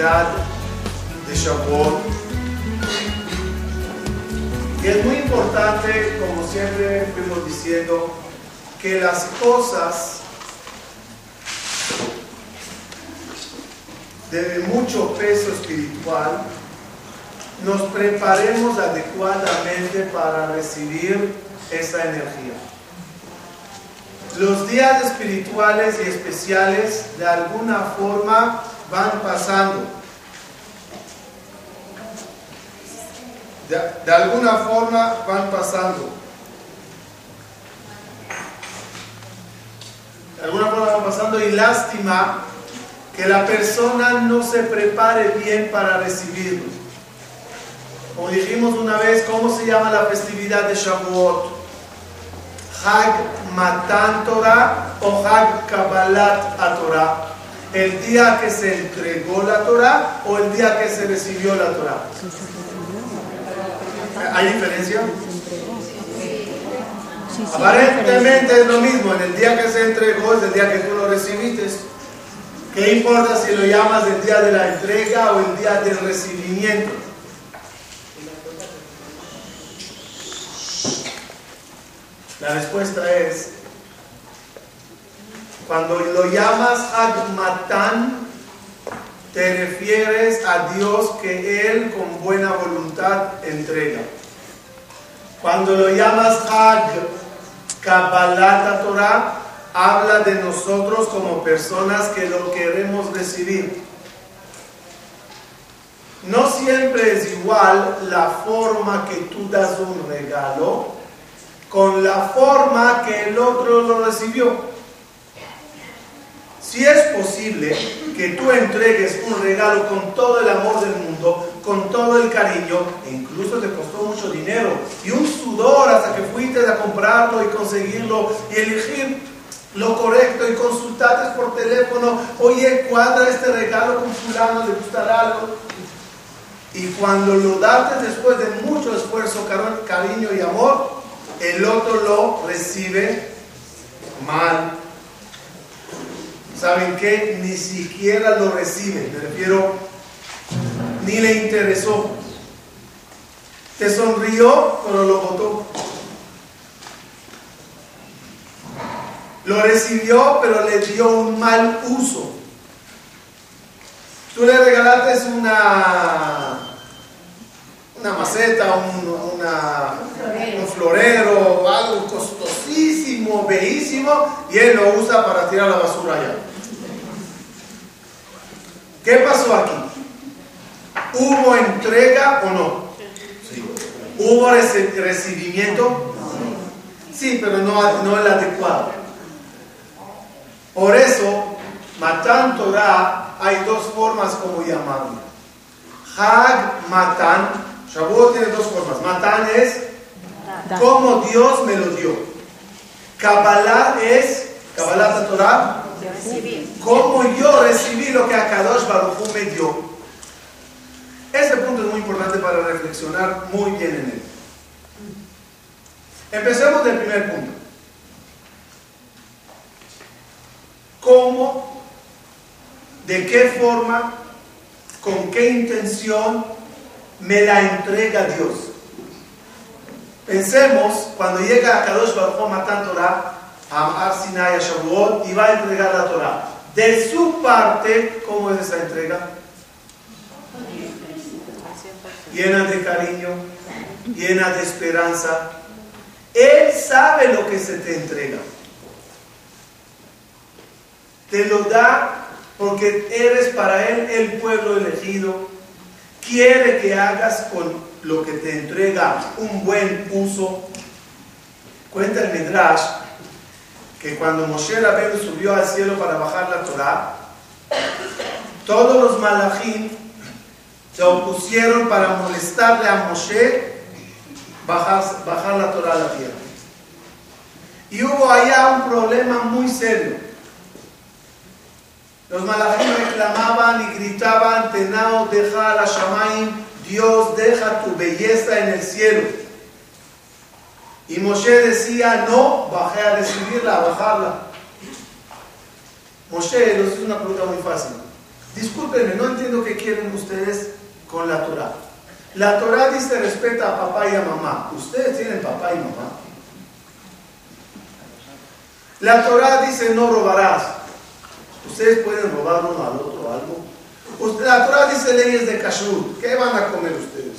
de Shavuot. Y es muy importante, como siempre fuimos diciendo, que las cosas de mucho peso espiritual nos preparemos adecuadamente para recibir esa energía. Los días espirituales y especiales de alguna forma van pasando. De, alguna forma van pasando. De alguna forma van pasando y lástima que la persona no se prepare bien para recibirlo. Como dijimos una vez, ¿cómo se llama la festividad de Shavuot? Hag Matan Torah o Hag Kabbalat Torah. El día que se entregó la Torah o el día que se recibió la Torah. ¿Hay diferencia? Aparentemente es lo mismo. En el día que se entregó es el día que tú lo recibiste. ¿Qué importa si lo llamas el día de la entrega o el día del recibimiento? La respuesta es, cuando lo llamas Agmatán, te refieres a Dios que Él con buena voluntad entrega. Cuando lo llamas Ag Kabbalat Torah, habla de nosotros como personas que lo queremos recibir. No siempre es igual la forma que tú das un regalo con la forma que el otro lo recibió. Si es posible que tú entregues un regalo con todo el amor del mundo, con todo el cariño, e incluso te costó mucho dinero y un sudor hasta que fuiste a comprarlo y conseguirlo y elegir lo correcto y consultaste por teléfono, oye, cuadra este regalo con fulano, le gustará algo. Y cuando lo daste después de mucho esfuerzo, cariño y amor, el otro lo recibe mal. ¿Saben qué? Ni siquiera lo recibe, me refiero, ni le interesó. Te sonrió, pero lo votó. Lo recibió, pero le dio un mal uso. Tú le regalaste una, una maceta, un, una, un florero, algo costosísimo, bellísimo, y él lo usa para tirar la basura allá. ¿Qué pasó aquí? ¿Hubo entrega o no? Sí. ¿Hubo recibimiento? Sí, pero no, no el adecuado. Por eso, Matan Torah, hay dos formas como llamarlo. Hag Matan, Shavuot tiene dos formas. Matan es como Dios me lo dio. Kabbalah es, Kabbalah Torah, como yo recibí lo que Akadosh Baruch me dio. Este punto es muy importante para reflexionar muy bien en él. Empecemos del primer punto. ¿Cómo? ¿De qué forma? ¿Con qué intención me la entrega Dios? Pensemos, cuando llega a Kadosh Baruch Matan Torah, a Ar Sinai, a y va a entregar la Torah. De su parte, ¿cómo es esa entrega? Llena de cariño, llena de esperanza. Él sabe lo que se te entrega. Te lo da porque eres para Él el pueblo elegido. Quiere que hagas con lo que te entrega un buen uso. Cuenta el Midrash que cuando Moshe Rabbeinu subió al cielo para bajar la Torah, todos los malachim se opusieron para molestarle a Moshe bajar, bajar la Torah a la tierra. Y hubo allá un problema muy serio. Los malachim reclamaban y gritaban, Tenao deja la Shamaim, Dios deja tu belleza en el cielo. Y Moshe decía, no, bajé a recibirla, a bajarla. Moshe nos hizo una pregunta muy fácil. Discúlpenme, no entiendo qué quieren ustedes con la Torah. La Torah dice respeta a papá y a mamá. ¿Ustedes tienen papá y mamá? La Torah dice no robarás. ¿Ustedes pueden robar uno al otro algo? La Torah dice leyes de kashrut. ¿Qué van a comer ustedes?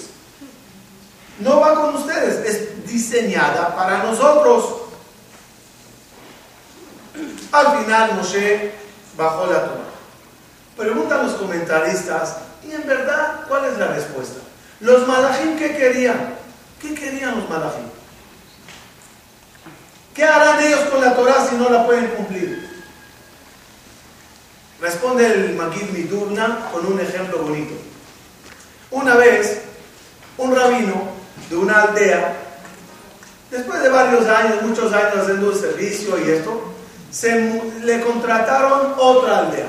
No va con ustedes. Es diseñada para nosotros. Al final Moshe bajó la Torah. Preguntan los comentaristas, ¿y en verdad cuál es la respuesta? Los malajim, ¿qué querían? ¿Qué querían los malajim? ¿Qué harán ellos con la Torah si no la pueden cumplir? Responde el Magid Midurna con un ejemplo bonito. Una vez, un rabino de una aldea, después de varios años, muchos años haciendo el servicio y esto, se, le contrataron otra aldea.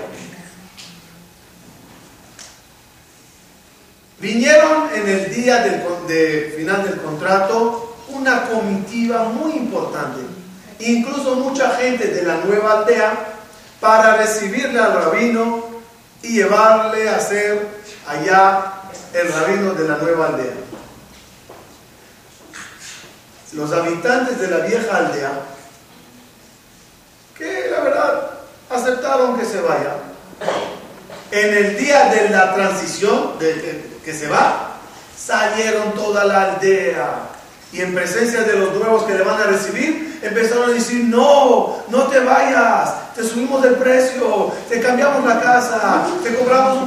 Vinieron en el día del final del contrato una comitiva muy importante, incluso mucha gente de la nueva aldea, para recibirle al rabino y llevarle a ser allá el rabino de la nueva aldea. Los habitantes de la vieja aldea que la verdad aceptaron que se vaya. En el día de la transición, de, que se va, salieron toda la aldea y en presencia de los nuevos que le van a recibir, empezaron a decir, no, no te vayas, te subimos el precio, te cambiamos la casa, te cobramos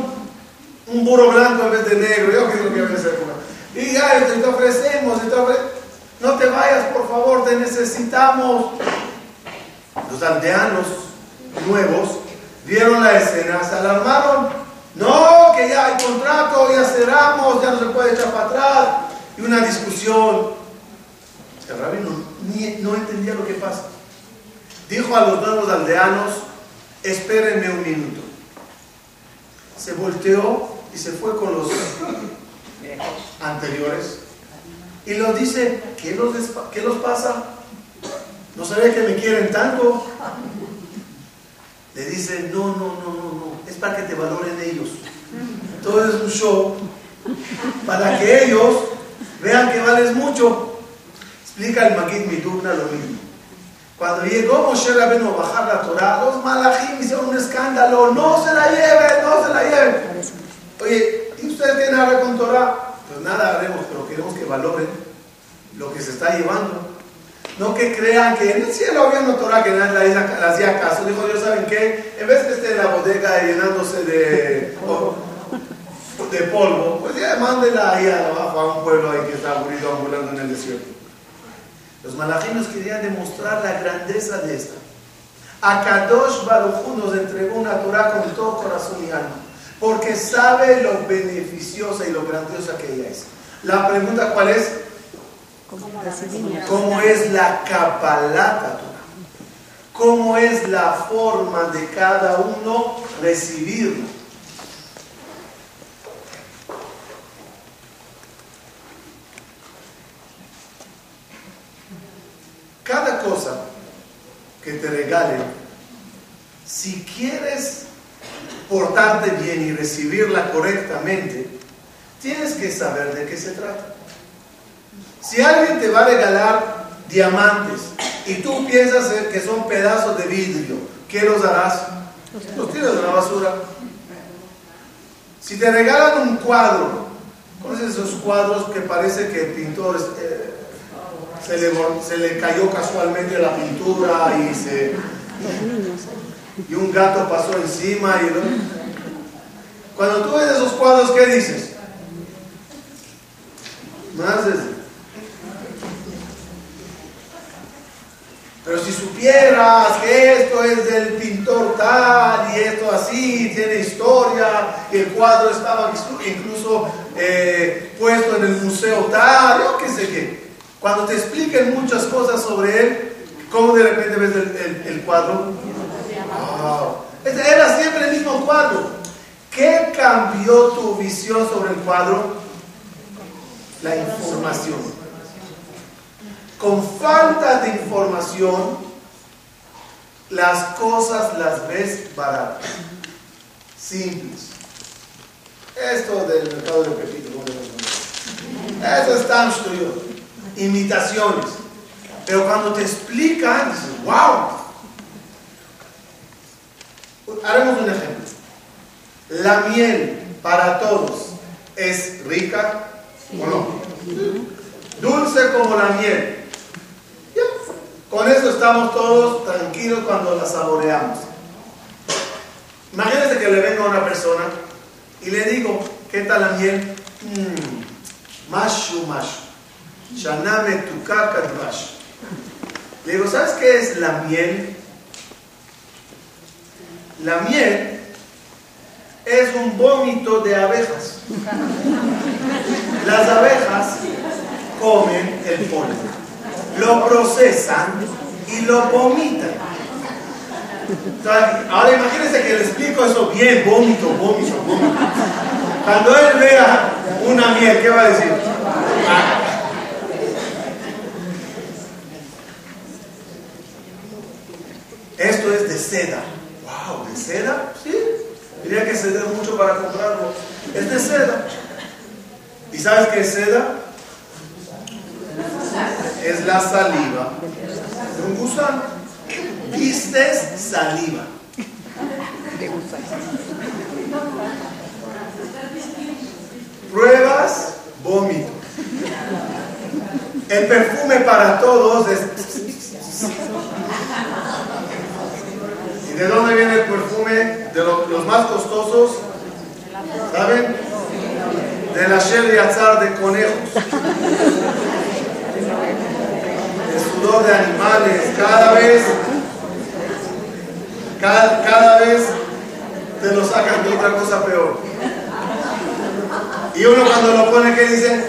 un, burro blanco en vez de negro, yo qué es lo que voy a. Y ya, te ofrecemos, te ofrecemos, no te vayas, por favor, te necesitamos. Los aldeanos nuevos vieron la escena, se alarmaron. No, que ya hay contrato, ya cerramos, ya no se puede echar para atrás. Y una discusión. El rabino no entendía lo que pasa. Dijo a los nuevos aldeanos, espérenme un minuto. Se volteó y se fue con los anteriores. Y los dice, ¿qué los, qué los pasa? ¿No sabía que me quieren tanto? Le dice, no, no, no, no, no, es para que te valoren ellos. Todo es un show para que ellos vean que vales mucho. Explica el Magid Midurna lo mismo. Cuando llegó Moshe Rabbeinu a bajar la Torah, los malajim hicieron un escándalo, no se la lleven, no se la lleven. Oye, ¿y ustedes tienen algo con Torah? Pues nada haremos, pero queremos que valoren lo que se está llevando. No que crean que en el cielo había una Torah que nadie le hacía caso. Dijo Dios, ¿saben qué? En vez de esté en la bodega llenándose de, polvo, pues ya mándenla ahí abajo a un pueblo ahí que está aburrido ambulando en el desierto. Los malajinos querían demostrar la grandeza de esta. A Kadosh Baruj nos entregó una Torah con todo corazón y alma, porque sabe lo beneficiosa y lo grandiosa que ella es. La pregunta cuál es, ¿Cómo es la capalata ¿Cómo es la forma de cada uno recibirlo? Cada cosa que te regalen, si quieres portarte bien y recibirla correctamente, tienes que saber de qué se trata. Si alguien te va a regalar diamantes y tú piensas que son pedazos de vidrio, ¿qué los harás? Los tiras en la basura. Si te regalan un cuadro, ¿conoces esos cuadros que parece que el pintor eh, se, le, se, le, cayó casualmente la pintura y se y un gato pasó encima y cuando tú ves esos cuadros, ¿qué dices? Más Pero si supieras que esto es del pintor tal y esto así, tiene historia, que el cuadro estaba incluso eh, puesto en el museo tal, yo qué sé qué. Cuando te expliquen muchas cosas sobre él, ¿cómo de repente ves el, cuadro? Era siempre el mismo cuadro. ¿Qué cambió tu visión sobre el cuadro? La información con falta de información, las cosas las ves baratas, simples. Esto del mercado de Pepito, Esto es tan Imitaciones. Pero cuando te explican, dices, wow. Haremos un ejemplo. La miel para todos es rica o no. Dulce como la miel. Con eso estamos todos tranquilos cuando la saboreamos. Imagínense que le venga a una persona y le digo, ¿qué tal la miel? Mmm, mashu mashu. Shaname tukaka Le digo, ¿sabes qué es la miel? La miel es un vómito de abejas. Las abejas comen el polen lo procesan y lo vomitan. Ahora imagínense que le explico eso bien, vómito, vómito, vómito. Cuando él vea una miel, ¿qué va a decir? Esto es de seda. ¡Wow! ¿De seda? Sí. Diría que se debe mucho para comprarlo. Es de seda. ¿Y sabes qué es seda? es la saliva de un gusano. Vistes saliva. Pruebas vómito. El perfume para todos es... de dónde viene el perfume? De los, más costosos. ¿Saben? De la Sherry Azar de conejos de animales, cada vez, cada, vez te lo sacan de otra cosa peor. Y uno cuando lo pone, ¿qué dice?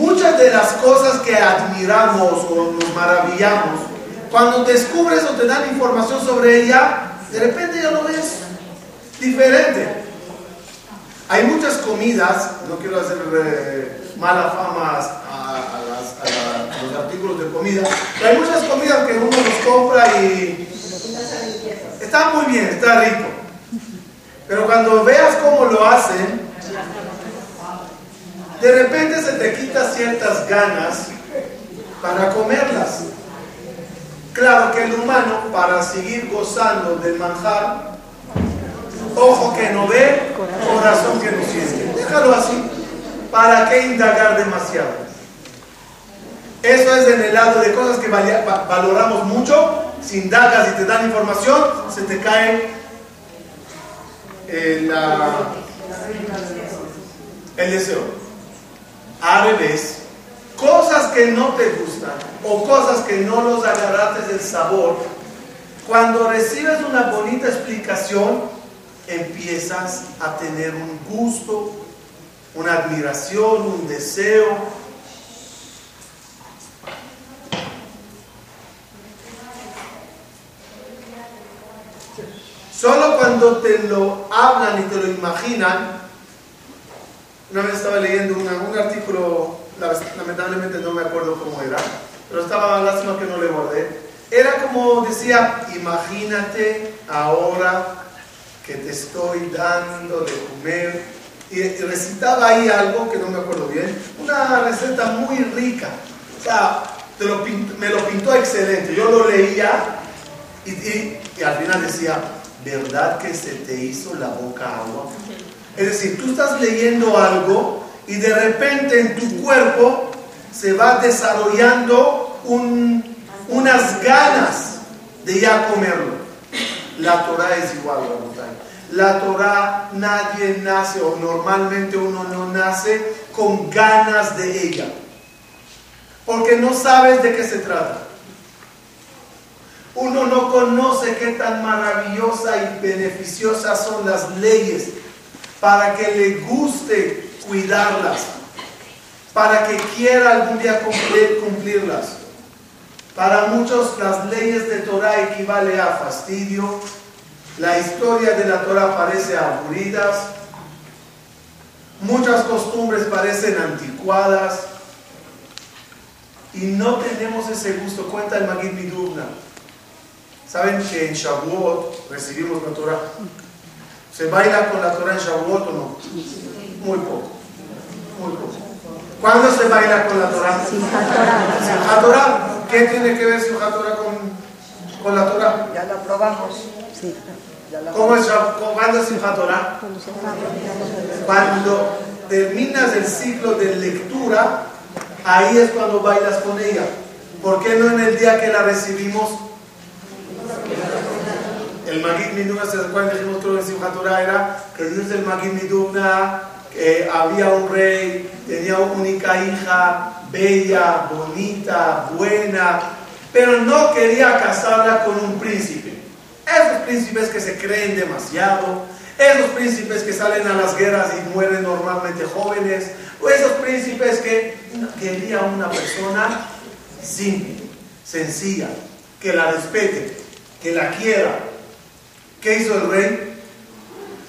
Muchas de las cosas que admiramos o nos maravillamos, cuando descubres o te dan información sobre ella, de repente ya lo ves diferente. Hay muchas comidas, no quiero hacer eh, mala fama a, los artículos de comida, pero hay muchas comidas que uno los compra y está muy bien, está rico. Pero cuando veas cómo lo hacen, de repente se te quita ciertas ganas para comerlas. Claro que el humano, para seguir gozando del manjar, ojo que no ve, corazón que no siente. Déjalo así. ¿Para qué indagar demasiado? Eso es en el lado de cosas que valoramos mucho. Si indagas y te dan información, se te cae el, el deseo. A revés, cosas que no te gustan o cosas que no los agarraste del sabor, cuando recibes una bonita explicación, empiezas a tener un gusto, una admiración, un deseo. Solo cuando te lo hablan y te lo imaginan, una vez estaba leyendo un artículo, lamentablemente no me acuerdo cómo era, pero estaba lástima que no le guardé. Era como decía, imagínate ahora que te estoy dando de comer. Y, recitaba ahí algo que no me acuerdo bien, una receta muy rica. O sea, me lo pintó excelente. Yo lo leía y, y, al final decía, ¿verdad que se te hizo la boca agua? Es decir, tú estás leyendo algo y de repente en tu cuerpo se va desarrollando un, unas ganas de ya comerlo. La Torah es igual, La Torah nadie nace o normalmente uno no nace con ganas de ella. Porque no sabes de qué se trata. Uno no conoce qué tan maravillosa y beneficiosa son las leyes para que le guste cuidarlas, para que quiera algún día cumplirlas. Para muchos las leyes de Torah equivale a fastidio, la historia de la Torah parece aburridas, muchas costumbres parecen anticuadas y no tenemos ese gusto. Cuenta el Magid Midugna. ¿Saben que en Shavuot recibimos la Torah? ¿Se baila con la Torah en Shavuot o no? Muy poco. Muy poco. ¿Cuándo se baila con la Torah? Simchat Torah. ¿Qué tiene que ver Simchat Torah con, con la Torah? Ya la probamos. Sí. ¿Cómo es, ¿Cuándo es Simchat Torah? Cuando terminas el ciclo de lectura, ahí es cuando bailas con ella. ¿Por qué no en el día que la recibimos? El Magid Miduna, ¿se acuerdan? Dijimos que en Simchat Torah era que Dios del Magid Miduna, había un rey, tenía una única hija, bella, bonita, buena, pero no quería casarla con un príncipe. Esos príncipes que se creen demasiado, esos príncipes que salen a las guerras y mueren normalmente jóvenes, o esos príncipes que quería una persona simple, sencilla, que la respete, que la quiera. ¿Qué hizo el rey?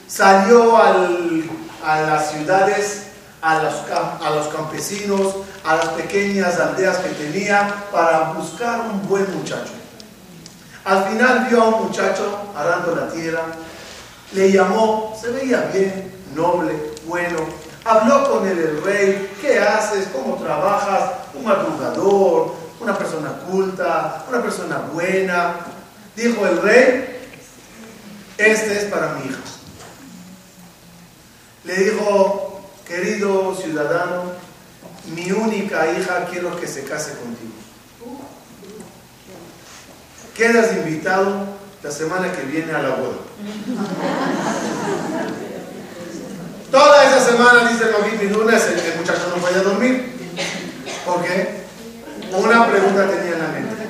Salió a las ciudades, a los, a los campesinos, a las pequeñas aldeas que tenía para buscar un buen muchacho. Al final vio a un muchacho arando la tierra, le llamó, se veía bien, noble, bueno. Habló con él el rey, ¿qué haces? ¿Cómo trabajas? Un madrugador, una persona culta, una persona buena. Dijo el rey, este es para mi hija. Le dijo, querido ciudadano, mi única hija quiero que se case contigo. Quedas invitado la semana que viene a la boda. Toda esa semana, dice el lunes, el muchacho no podía dormir. ¿Por qué? Una pregunta tenía en la mente.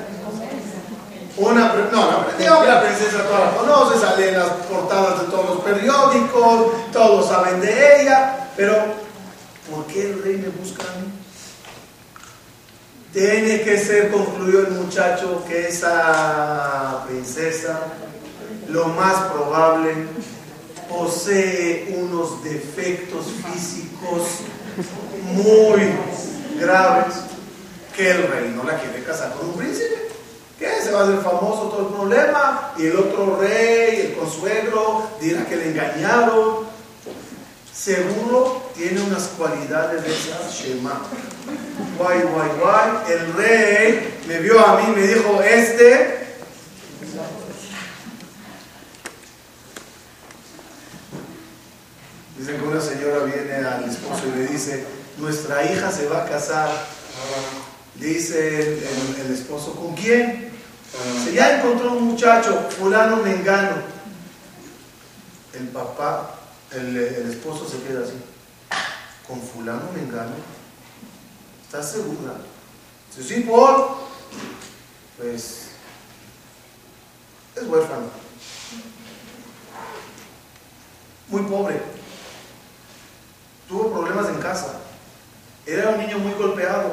Una no, la, la princesa toda la conoce, sale en las portadas de todos los periódicos, todos saben de ella, pero ¿por qué el rey me busca a mí? Tiene que ser, concluyó el muchacho, que esa princesa, lo más probable, posee unos defectos físicos muy graves que el rey no la quiere casar con un príncipe. ¿Qué? Se va a hacer famoso todo el problema y el otro rey, el consuegro, dirá que le engañaron. Seguro tiene unas cualidades de esa Shema guay, guay, guay. El rey me vio a mí, me dijo, este Dicen que una señora viene al esposo y le dice, nuestra hija se va a casar. Dice el, esposo, ¿con quién? Se ya encontró un muchacho, fulano mengano. El papá, el, el esposo se queda así. ¿Con fulano mengano? ¿Estás segura? Si sí, por, pues, es huérfano. Muy pobre. Tuvo problemas en casa. Era un niño muy golpeado.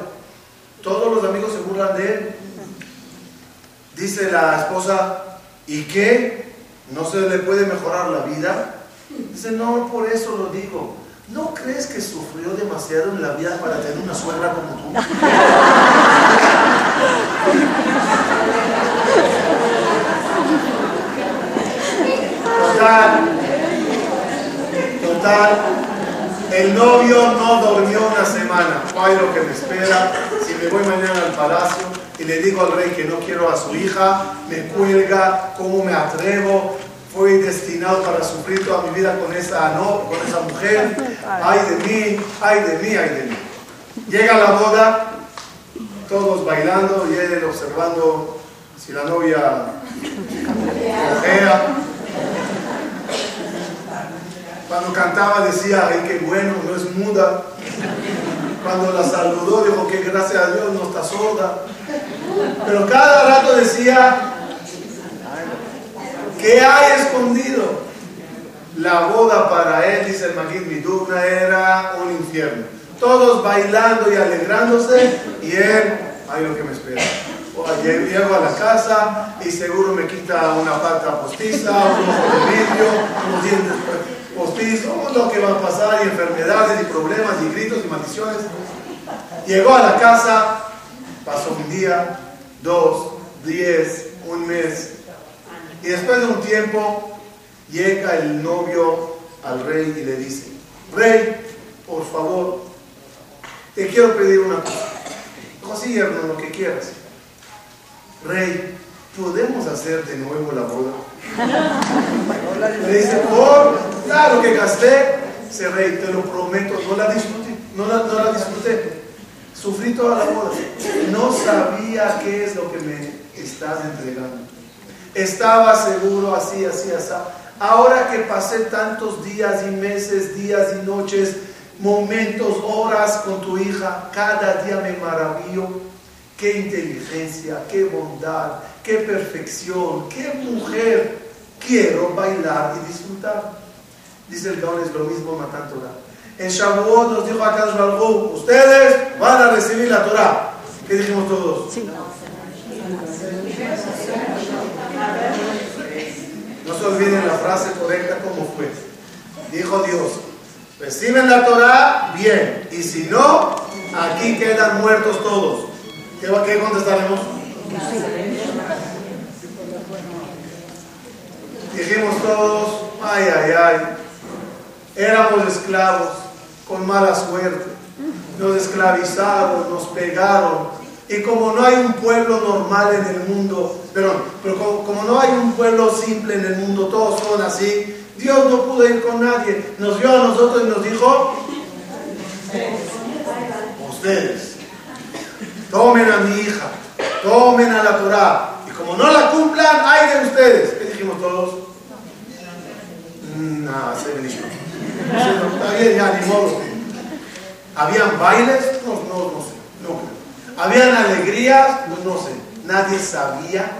Todos los amigos se burlan de él. Dice la esposa, ¿y qué? ¿No se le puede mejorar la vida? Dice, no, por eso lo digo. ¿No crees que sufrió demasiado en la vida para tener una suegra como tú? Total, total, el novio no durmió una semana. Ay, lo que me espera. Si me voy mañana al palacio y le digo al rey que no quiero a su hija, me cuelga, ¿cómo me atrevo? fui destinado para sufrir toda mi vida con esa, no, con esa mujer. Ay de mí, ay de mí, ay de mí. Llega la boda, todos bailando y él observando si la novia cojea. Cuando cantaba decía, ay, qué bueno, no es muda. Cuando la saludó dijo que gracias a Dios no está sorda. Pero cada rato decía, ¿Qué hay escondido? La boda para él, dice el Magid Midugna, era un infierno. Todos bailando y alegrándose y él, ay lo que me espera. Llego a la casa y seguro me quita una pata postiza, un ojo de vidrio, unos dientes postizo, lo que va a pasar, y enfermedades, y problemas, y gritos, y maldiciones. Llegó a la casa, pasó un día, dos, diez, un mes, y después de un tiempo llega el novio al rey y le dice, rey, por favor, te quiero pedir una cosa. Dijo, lo que quieras. Rey, ¿podemos hacer de nuevo la boda? Le dice, por claro que gasté, ese rey, te lo prometo, no la disfruté, no la, no la disfruté. Sufrí toda la boda. No sabía qué es lo que me estás entregando. Estaba seguro así, así, así. Ahora que pasé tantos días y meses, días y noches, momentos, horas con tu hija, cada día me maravillo. Qué inteligencia, qué bondad, qué perfección, qué mujer. Quiero bailar y disfrutar. Dice el Gaon, es lo mismo Matan Torah. En Shavuot nos dijo acá ustedes van a recibir la Torah. ¿Qué dijimos todos? Sí. No se olviden la frase correcta como fue. Dijo Dios, reciben la Torah, bien. Y si no, aquí quedan muertos todos. ¿Qué, qué contestaremos? Dijimos todos, ay, ay, ay, éramos esclavos con mala suerte, nos esclavizaron, nos pegaron, y como no hay un pueblo normal en el mundo, perdón, pero como, no hay un pueblo simple en el mundo, todos son así, Dios no pudo ir con nadie, nos vio a nosotros y nos dijo, ustedes, tomen a mi hija, tomen a la Torah, y como no la cumplan, hay de ustedes. ¿Qué dijimos todos? Mm, nada, se ¿Habían bailes? No, no, no sé, no ¿Habían alegrías? Pues no sé. Nadie sabía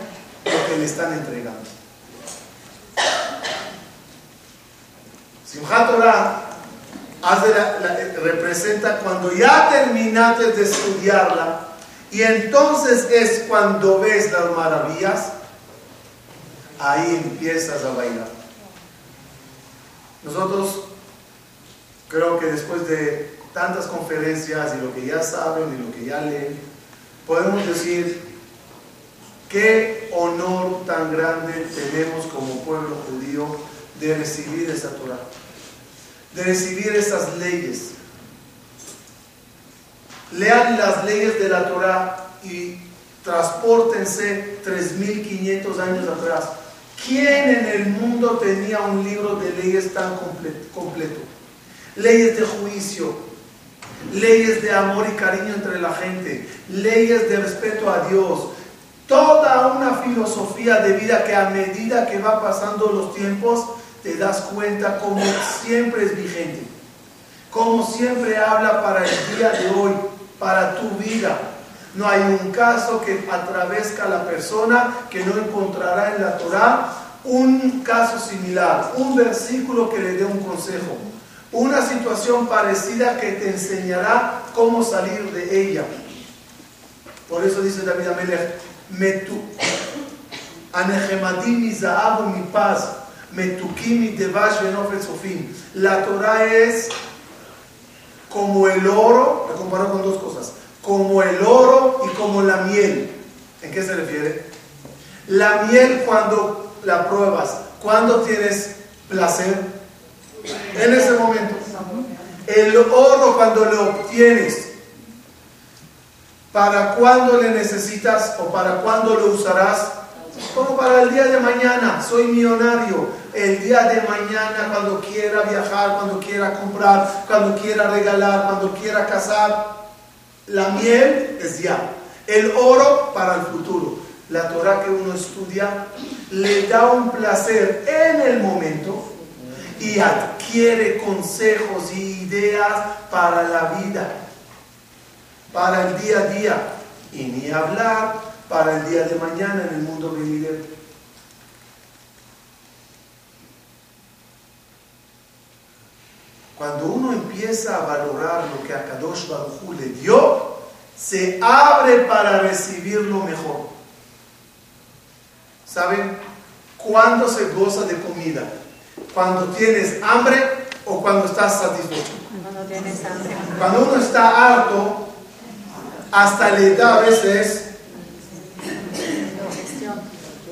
lo que le están entregando. Simchat Torah representa cuando ya terminaste de estudiarla y entonces es cuando ves las maravillas, ahí empiezas a bailar. Nosotros creo que después de tantas conferencias y lo que ya saben y lo que ya leen, podemos decir qué honor tan grande tenemos como pueblo judío de recibir esa Torah, de recibir esas leyes. Lean las leyes de la Torah y transportense 3.500 años atrás. ¿Quién en el mundo tenía un libro de leyes tan completo? Leyes de juicio, leyes de amor y cariño entre la gente, leyes de respeto a Dios, toda una filosofía de vida que a medida que va pasando los tiempos te das cuenta como siempre es vigente, como siempre habla para el día de hoy, para tu vida. No hay un caso que atravesca a la persona que no encontrará en la Torah un caso similar, un versículo que le dé un consejo una situación parecida que te enseñará cómo salir de ella. Por eso dice David Amelech, Metu, mi Zahabu mi paz, Metukimi Devash Sofim. La Torah es como el oro, le comparo con dos cosas, como el oro y como la miel. ¿En qué se refiere? La miel cuando la pruebas, cuando tienes placer, en ese momento. El oro cuando lo obtienes, ¿para cuándo le necesitas o para cuándo lo usarás? Como para el día de mañana, soy millonario. El día de mañana, cuando quiera viajar, cuando quiera comprar, cuando quiera regalar, cuando quiera casar. La miel es ya. El oro para el futuro. La Torah que uno estudia le da un placer en el momento y adquiere consejos y ideas para la vida, para el día a día y ni hablar para el día de mañana en el mundo venidero. Cuando uno empieza a valorar lo que a Kadosh Baruj le dio, se abre para recibir lo mejor. ¿Saben? Cuando se goza de comida, ¿Cuando tienes hambre o cuando estás satisfecho? Cuando tienes hambre. Cuando uno está harto, hasta le da a veces,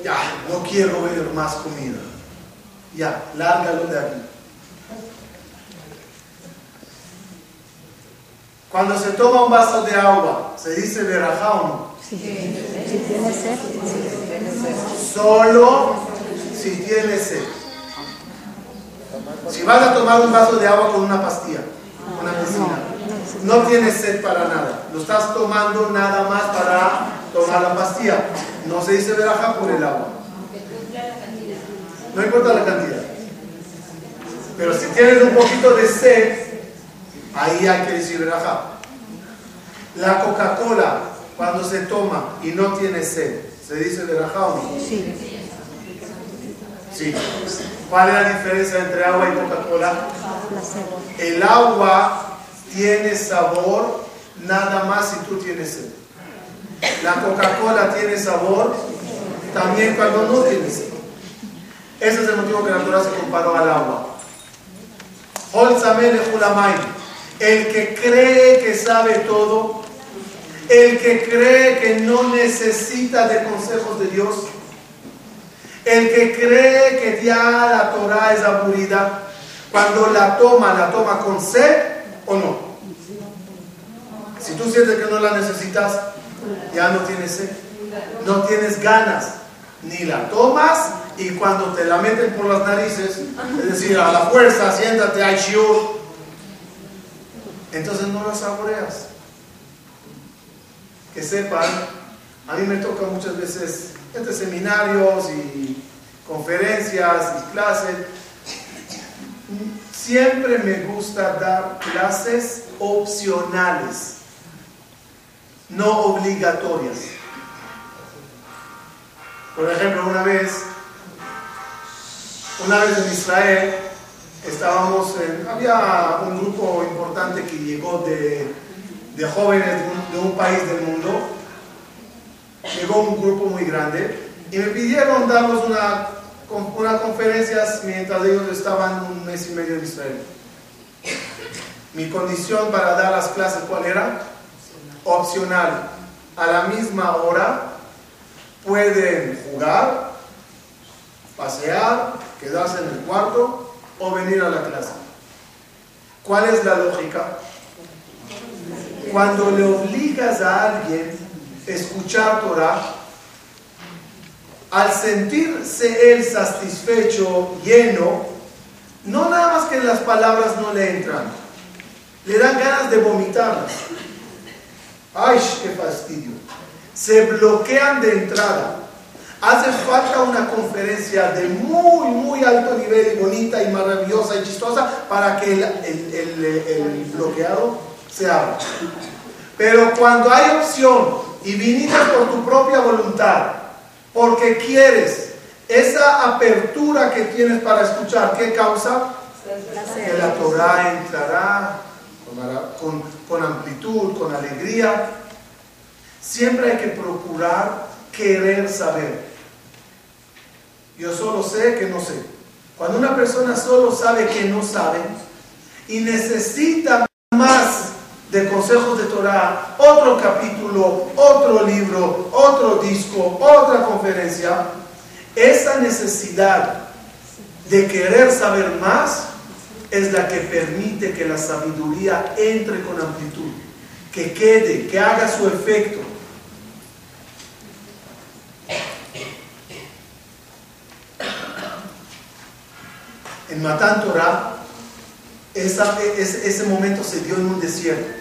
ya, no quiero ver más comida. Ya, lárgalo de aquí. Cuando se toma un vaso de agua, ¿se dice verajá o no? Si tienes sed, Solo si tienes sed. Si vas a tomar un vaso de agua con una pastilla, una medicina, no tienes sed para nada. Lo estás tomando nada más para tomar la pastilla. No se dice verajá por el agua. No importa la cantidad. Pero si tienes un poquito de sed, ahí hay que decir verajá. La Coca-Cola, cuando se toma y no tiene sed, ¿se dice verajá o no? sí. Sí. ¿Cuál es la diferencia entre agua y Coca-Cola? El agua tiene sabor nada más si tú tienes sed. La Coca-Cola tiene sabor también cuando no tienes sed. Ese es el motivo que la Torah se comparó al agua. El que cree que sabe todo, el que cree que no necesita de consejos de Dios, el que cree que ya la Torah es aburrida, cuando la toma, la toma con sed o no. Si tú sientes que no la necesitas, ya no tienes sed, no tienes ganas, ni la tomas y cuando te la meten por las narices, es decir, a la fuerza, siéntate, hay shiur, entonces no la saboreas. Que sepan, a mí me toca muchas veces entre seminarios y conferencias y clases. Siempre me gusta dar clases opcionales, no obligatorias. Por ejemplo, una vez, una vez en Israel, estábamos en, había un grupo importante que llegó de, de jóvenes de un, de un país del mundo, llegó un grupo muy grande y me pidieron darnos una, una conferencia mientras ellos estaban un mes y medio en Israel. Mi condición para dar las clases, ¿cuál era? Opcional. A la misma hora pueden jugar, pasear, quedarse en el cuarto o venir a la clase. ¿Cuál es la lógica? Cuando le obligas a alguien escuchar Torah, al sentirse él satisfecho, lleno, no nada más que las palabras no le entran, le dan ganas de vomitarlas. ¡Ay, qué fastidio! Se bloquean de entrada. Hace falta una conferencia de muy, muy alto nivel y bonita y maravillosa y chistosa para que el, el- el- el bloqueado se abra. Pero cuando hay opción y viniste por tu propia voluntad, porque quieres esa apertura que tienes para escuchar, ¿qué causa? Que la Torah entrará con, con amplitud, con alegría. Siempre hay que procurar querer saber. Yo solo sé que no sé. Cuando una persona solo sabe que no sabe y necesita más de consejos de Torah, otro capítulo, otro libro, otro disco, otra conferencia, esa necesidad de querer saber más es la que permite que la sabiduría entre con amplitud, que quede, que haga su efecto. En Matan Torah, ese, ese momento se dio en un desierto.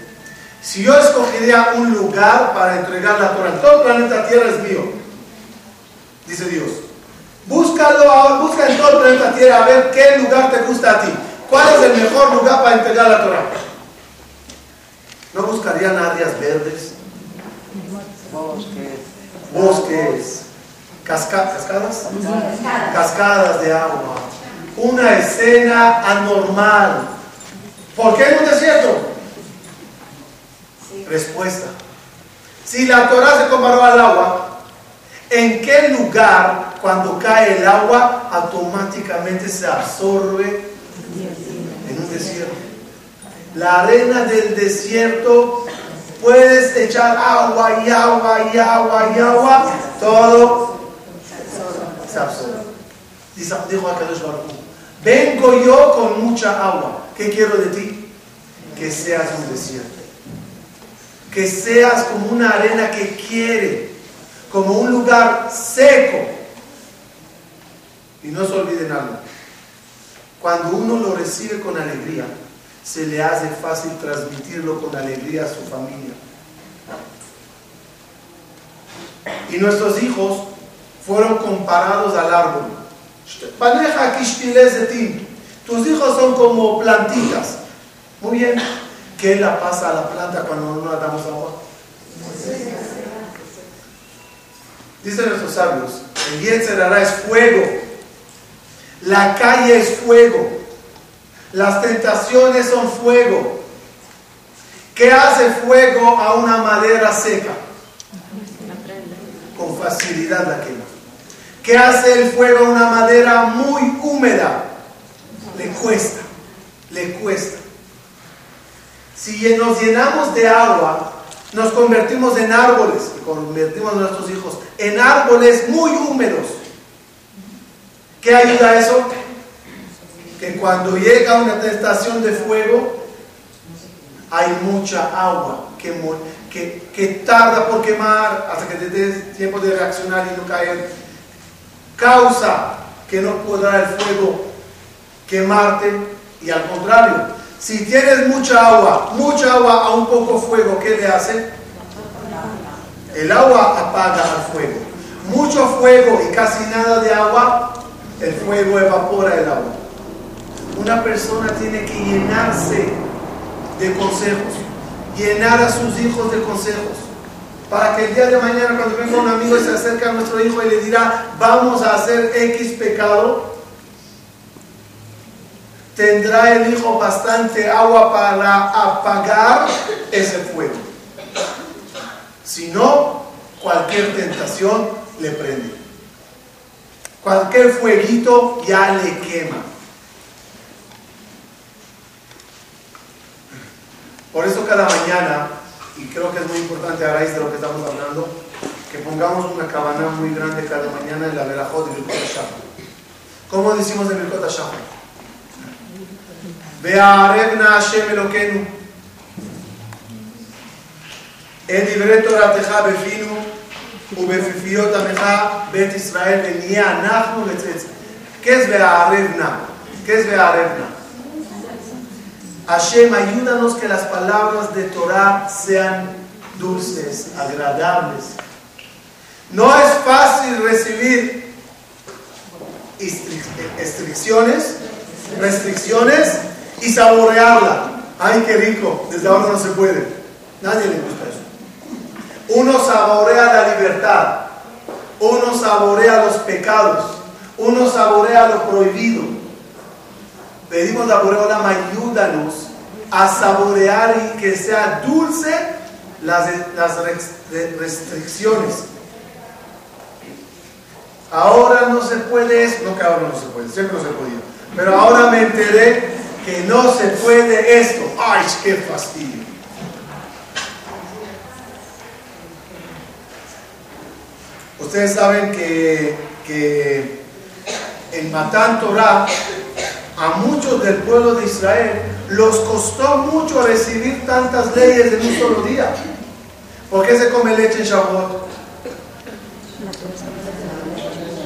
Si yo escogería un lugar para entregar la Torah, todo el planeta Tierra es mío, dice Dios. Búscalo, ahora, busca en todo el planeta Tierra a ver qué lugar te gusta a ti. ¿Cuál es el mejor lugar para entregar la Torah? ¿No buscarían áreas verdes? Bosques, casca- cascadas, cascadas de agua, una escena anormal. ¿Por qué en un desierto? Respuesta. Si la Torah se comparó al agua, ¿En qué lugar cuando cae el agua automáticamente se absorbe en un desierto? La arena del desierto puedes echar agua y agua y agua y agua, todo se absorbe. Dijo Akadosh Baruch vengo yo con mucha agua. ¿Qué quiero de ti? Que seas un desierto. Que seas como una arena que quiere, como un lugar seco. Y no se olviden algo. Cuando uno lo recibe con alegría, se le hace fácil transmitirlo con alegría a su familia. Y nuestros hijos fueron comparados al árbol. Tus hijos son como plantitas. Muy bien. ¿Qué la pasa a la planta cuando no la damos agua? Dicen nuestros sabios, el Yetzerara es fuego. La calle es fuego. Las tentaciones son fuego. ¿Qué hace fuego a una madera seca? Con facilidad la quema. ¿Qué hace el fuego a una madera muy húmeda? Le cuesta, le cuesta. Si nos llenamos de agua, nos convertimos en árboles, convertimos a nuestros hijos en árboles muy húmedos. ¿Qué ayuda a eso? que cuando llega una tentación de fuego, hay mucha agua que, que, que, tarda por quemar hasta que te des tiempo de reaccionar y no caer. Causa que no podrá el fuego quemarte y al contrario, si tienes mucha agua, mucha agua a un poco fuego, ¿qué le hace? El agua apaga al fuego. Mucho fuego y casi nada de agua, el fuego evapora el agua una persona tiene que llenarse de consejos, llenar a sus hijos de consejos, para que el día de mañana cuando venga un amigo y se acerque a nuestro hijo y le dirá, vamos a hacer X pecado, tendrá el hijo bastante agua para apagar ese fuego. Si no, cualquier tentación le prende. Cualquier fueguito ya le quema. Por eso cada mañana, y creo que es muy importante a raíz de lo que estamos hablando, que pongamos una cabana muy grande cada mañana en la verajot de Birkot. ¿Cómo decimos en Birkot Shachar? והערבנה השם אלוקינו את דברי תורתך בפינו ובפיפיות עמך בית ישראל ונהיה אנחנו לצאצא. ¿Qué es והערבנה? ¿Qué es והערבנה? Hashem, ayúdanos que las palabras de Torah sean dulces, agradables. No es fácil recibir restricciones, restricciones y saborearla. Ay, qué rico, desde ahora no se puede. Nadie le gusta eso. Uno saborea la libertad, uno saborea los pecados, uno saborea lo prohibido. Pedimos a Boreolam, ayúdanos a saborear y que sea dulce las, las restricciones. Ahora no se puede eso, no que ahora no se puede, siempre no se podía. Pero ahora me enteré que no se puede esto. ¡Ay, qué fastidio! Ustedes saben que, que en Matán Torah a muchos del pueblo de Israel los costó mucho recibir tantas leyes en un solo día. ¿Por qué se come leche en Shavuot?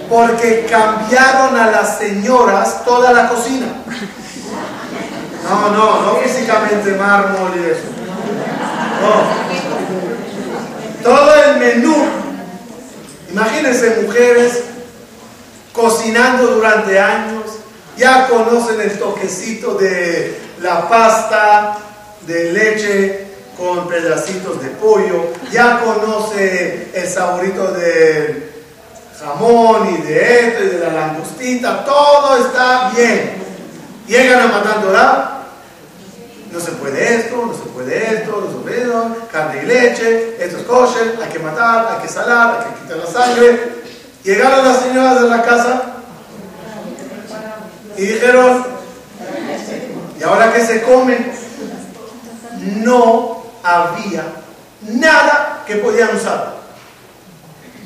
Porque cambiaron a las señoras toda la cocina. No, no, no físicamente mármol y eso. No. Todo el menú. Imagínense mujeres cocinando durante años, ya conocen el toquecito de la pasta de leche con pedacitos de pollo, ya conoce el saborito del jamón y de esto y de la langostita, todo está bien. Llegan a Matandorá no se puede esto, no se puede esto, no se puede esto, carne y leche, esto es kosher, hay que matar, hay que salar, hay que quitar la sangre. Llegaron las señoras de la casa y dijeron, ¿y ahora qué se come? No había nada que podían usar.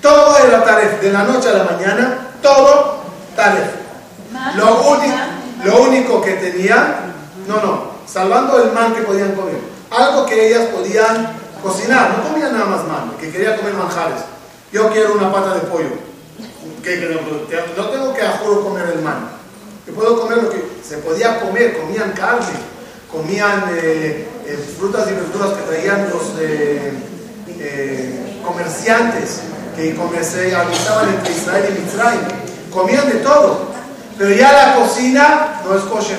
Todo era taref, de la noche a la mañana, todo taref. Lo, único, lo único que tenían, no, no, salvando el man que podían comer, algo que ellas podían cocinar, no comían nada más man, que quería comer manjares. Yo quiero una pata de pollo. no tengo que a juro comer el man. Yo puedo comer lo que se podía comer, comían carne, comían eh, eh, frutas y verduras que traían los eh, comerciantes que comercializaban entre Israel y Mitzrayim. Comían de todo, pero ya la cocina no es kosher.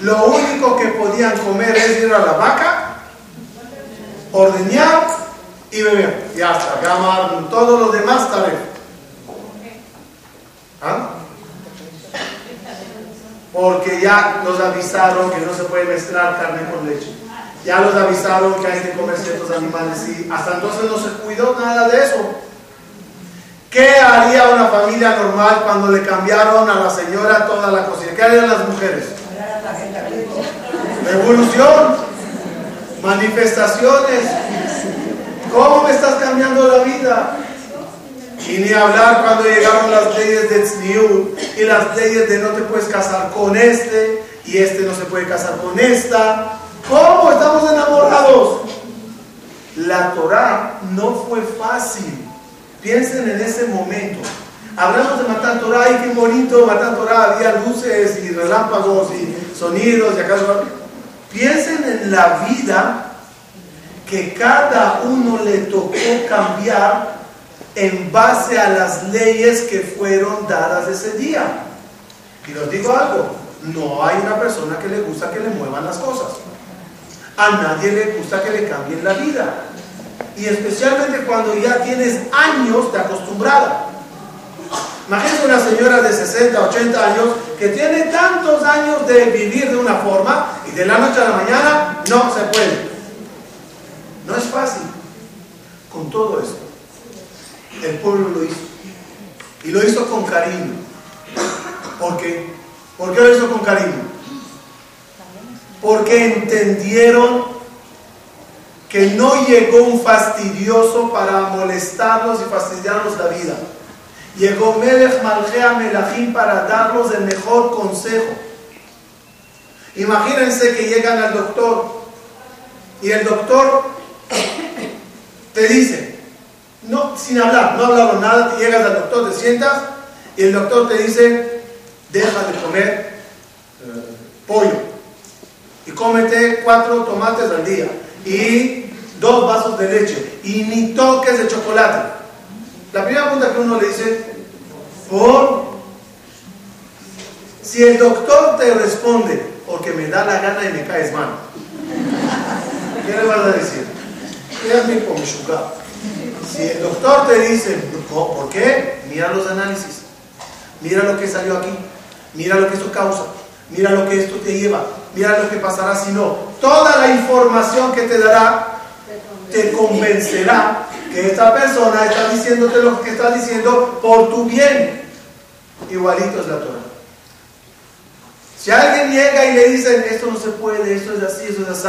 Lo único que podían comer es ir a la vaca, ordeñar y beber. Ya está, gamar, todo lo demás está ¿Ah? Porque ya nos avisaron que no se puede mezclar carne con leche. Ya los avisaron que hay que comer ciertos animales y hasta entonces no se cuidó nada de eso. ¿Qué haría una familia normal cuando le cambiaron a la señora toda la cocina? ¿Qué harían las mujeres? Revolución, manifestaciones. ¿Cómo me estás cambiando la vida? Y ni hablar cuando llegaron las leyes de Tzniut y las leyes de no te puedes casar con este y este no se puede casar con esta. ¿Cómo estamos enamorados? La Torah no fue fácil. Piensen en ese momento. Hablamos de matar Torah, y qué bonito matar Torah, había luces y relámpagos y sonidos y acaso. Piensen en la vida que cada uno le tocó cambiar en base a las leyes que fueron dadas ese día. Y les digo algo, no hay una persona que le gusta que le muevan las cosas. A nadie le gusta que le cambien la vida. Y especialmente cuando ya tienes años de acostumbrada. Imagínate una señora de 60, 80 años que tiene tantos años de vivir de una forma y de la noche a la mañana no se puede. No es fácil. Con todo esto, el pueblo lo hizo. Y lo hizo con cariño. ¿Por qué? ¿Por qué lo hizo con cariño? Porque entendieron que no llegó un fastidioso para molestarlos y fastidiarnos la vida. Llegó Melech Malgea Melachim para darnos el mejor consejo. Imagínense que llegan al doctor y el doctor te dice, no, sin hablar, no hablaron nada, te llegas al doctor, te sientas y el doctor te dice, deja de comer eh, pollo y cómete cuatro tomates al día y dos vasos de leche y ni toques de chocolate. La primera pregunta que uno le dice, por si el doctor te responde, porque me da la gana y me caes mal, ¿qué le vas a decir? mi Si el doctor te dice, ¿por qué? Mira los análisis, mira lo que salió aquí, mira lo que esto causa, mira lo que esto te lleva, mira lo que pasará si no. Toda la información que te dará te convencerá que esta persona está diciéndote lo que está diciendo por tu bien. Igualito es la Torah. Si alguien llega y le dicen, esto no se puede, esto es así, esto es así,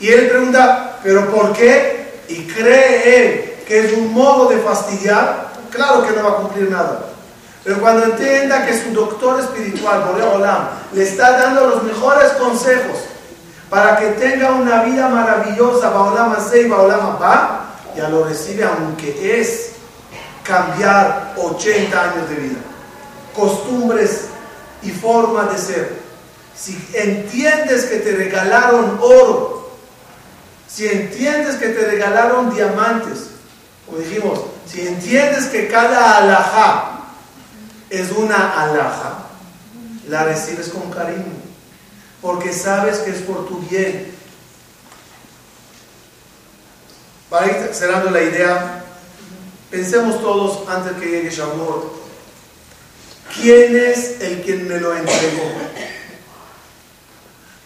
y él pregunta, ¿pero por qué? Y cree él que es un modo de fastidiar, claro que no va a cumplir nada. Pero cuando entienda que su doctor espiritual, Borea Olam, le está dando los mejores consejos para que tenga una vida maravillosa, Baolam y Baolam Pa, ya lo recibe, aunque es cambiar 80 años de vida, costumbres y forma de ser. Si entiendes que te regalaron oro, si entiendes que te regalaron diamantes, como dijimos, si entiendes que cada alhaja es una alhaja, la recibes con cariño, porque sabes que es por tu bien, Para ir cerrando la idea, pensemos todos antes que llegue Shavuot. ¿Quién es el quien me lo entregó?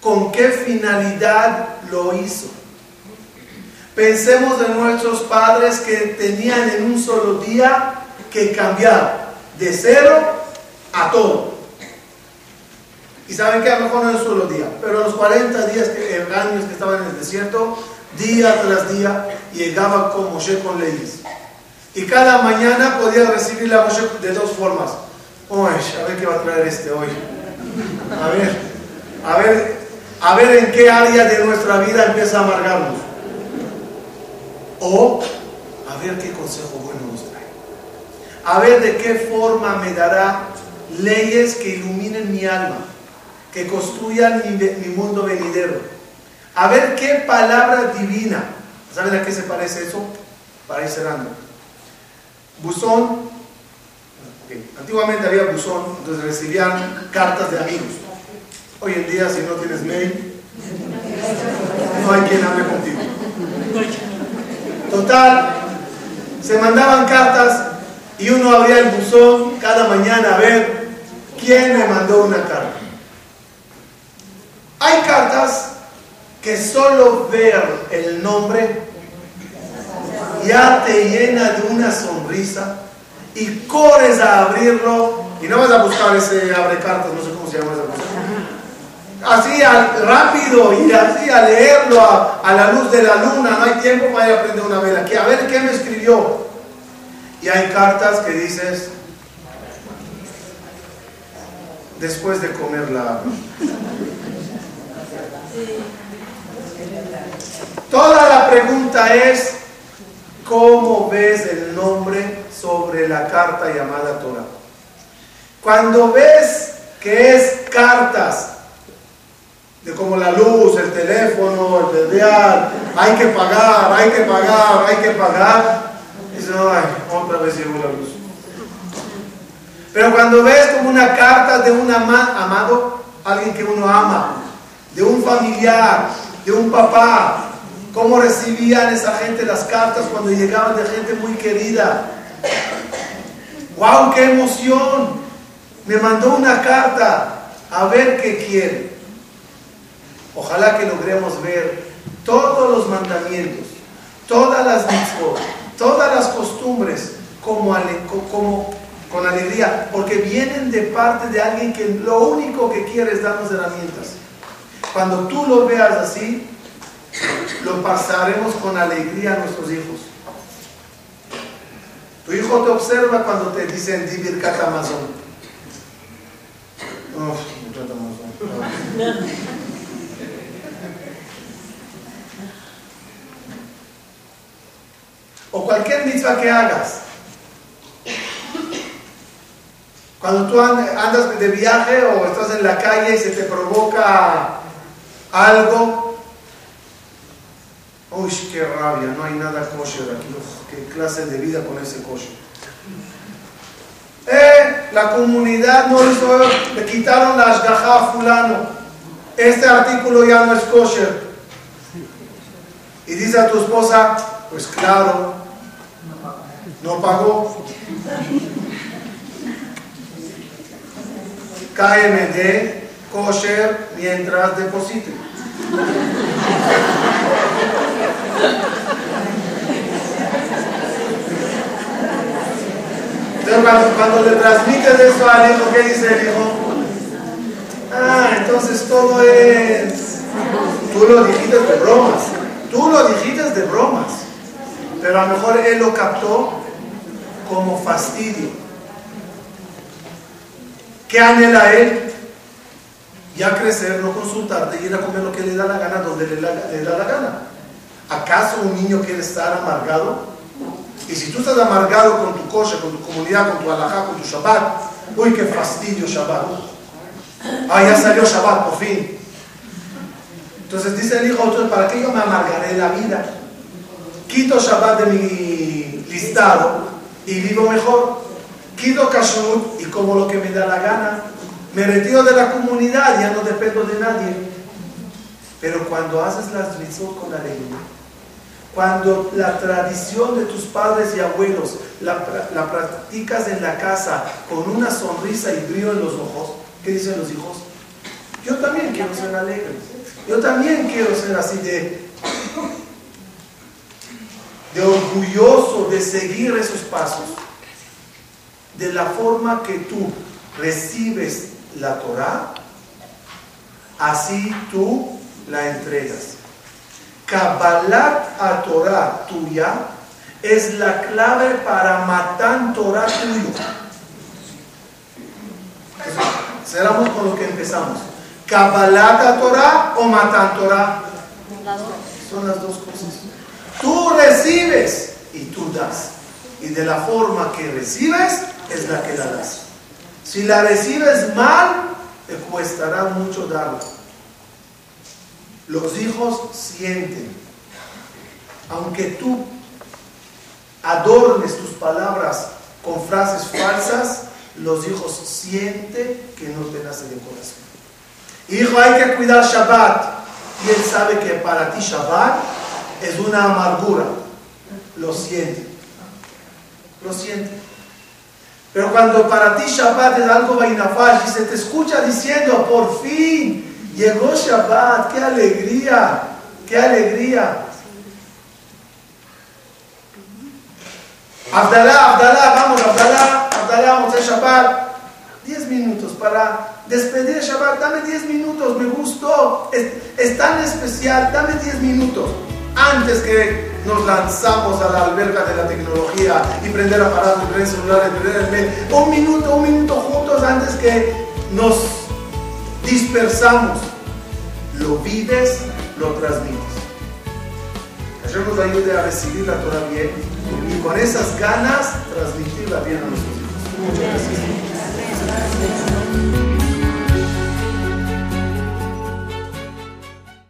con qué finalidad lo hizo. Pensemos en nuestros padres que tenían en un solo día que cambiar de cero a todo. Y saben que a lo mejor no es solo día, pero los 40 días, que, años que estaban en el desierto, día tras día, llegaba con Moshe con leyes. Y cada mañana podía recibir la Moshe de dos formas. Uy, a ver qué va a traer este hoy. A ver, a ver, a ver en qué área de nuestra vida empieza a amargarnos. O a ver qué consejo bueno nos trae. A ver de qué forma me dará leyes que iluminen mi alma, que construyan mi, mundo venidero. A ver qué palabra divina. ¿Saben a qué se parece eso? Para ir cerrando. Buzón. Antiguamente había buzón, entonces recibían cartas de amigos. Hoy en día, si no tienes mail, no hay quien hable contigo. Total, se mandaban cartas y uno abría el buzón cada mañana a ver quién me mandó una carta. Hay cartas que solo ver el nombre ya te llena de una sonrisa y corres a abrirlo y no vas a buscar ese abre cartas, no sé cómo se llama esa cosa. Así rápido y así a leerlo a, la luz de la luna, no hay tiempo para ir a una vela. Que, a ver qué me escribió. Y hay cartas que dices, después de comer la... Toda la pregunta es, ¿cómo ves el nombre sobre la carta llamada Torah? Cuando ves que es cartas de como la luz, el teléfono, el dial, hay que pagar, hay que pagar, hay que pagar, dices, ay, otra vez llegó la luz. Pero cuando ves como una carta de un amado, alguien que uno ama, de un familiar, de un papá, cómo recibían esa gente las cartas cuando llegaban de gente muy querida. ¡Wow! ¡Qué emoción! Me mandó una carta a ver qué quiere. Ojalá que logremos ver todos los mandamientos, todas las mitzvot, todas las costumbres como con alegría, porque vienen de parte de alguien que lo único que quiere es darnos herramientas. Cuando tú lo veas así, lo pasaremos con alegría a nuestros hijos. Tu hijo te observa cuando te dicen Divir Amazon. o cualquier mitzvah que hagas. Cuando tú andas de viaje o estás en la calle y se te provoca algo, uy, qué rabia, no hay nada kosher aquí, qué clase de vida con ese kosher. Eh, la comunidad no hizo, le quitaron la ashgaha a fulano. Este artículo ya no es kosher. Y dice a tu esposa, pues claro, no pagó. KMD kosher mientras deposite. Entonces, cuando, le transmites eso al hijo, ¿qué dice el hijo? Ah, entonces todo es. Tú lo dijiste de bromas. Tú lo dijiste de bromas. Pero a lo mejor él lo captó como fastidio. ¿Qué anhela él? Ya crecer, no consultarte, ir a comer lo que le da la gana donde le, da la gana. ¿Acaso un niño quiere estar amargado? Y si tú estás amargado con tu coche, con tu comunidad, con tu alajá, con tu Shabbat, uy, qué fastidio Shabbat. Ah, ya salió Shabbat, por fin. Entonces dice el hijo, ¿para qué yo me amargaré la vida? Quito Shabbat de mi listado y vivo mejor. Quito Kashrut y como lo que me da la gana. Me retiro de la comunidad, ya no dependo de nadie. Pero cuando haces las mitzvot con alegría, cuando la tradición de tus padres y abuelos la, la, practicas en la casa con una sonrisa y brillo en los ojos, ¿qué dicen los hijos? Yo también quiero ser alegre. Yo también quiero ser así de orgulloso de seguir esos pasos. De la forma que tú recibes la Torah, así tú la entregas. Kabbalat a Torah tuya es la clave para matar Torah tuyo. Cerramos con lo que empezamos. Kabbalat a Torah o matar Torah. Son las dos cosas. Tú recibes y tú das. Y de la forma que recibes es la que la das. Si la recibes mal, te cuestará mucho darla. Los hijos sienten. Aunque tú adornes tus palabras con frases falsas, los hijos sienten que no te nace de corazón. Hijo, hay que cuidar Shabbat. Y él sabe que para ti Shabbat es una amargura. Lo siente. Lo siente. Pero cuando para ti Shabbat es algo vainafash y se te escucha diciendo, por fin, llegó Shabbat, qué alegría, qué alegría. Abdalá, Abdalá, vamos, Abdalá, Abdalá, vamos a Shabbat. 10 minutos para despedir Shabbat, dame 10 minutos, me gustó, es, tan especial, dame 10 minutos. Antes que nos lanzamos a la alberca de la tecnología y prender aparatos, prender celulares, prender el mail, un minuto, un minuto juntos antes que nos dispersamos. Lo vives, lo transmites. Dios nos ayude a recibir la bien y con esas ganas transmitirla bien a nuestros hijos. Muchas gracias.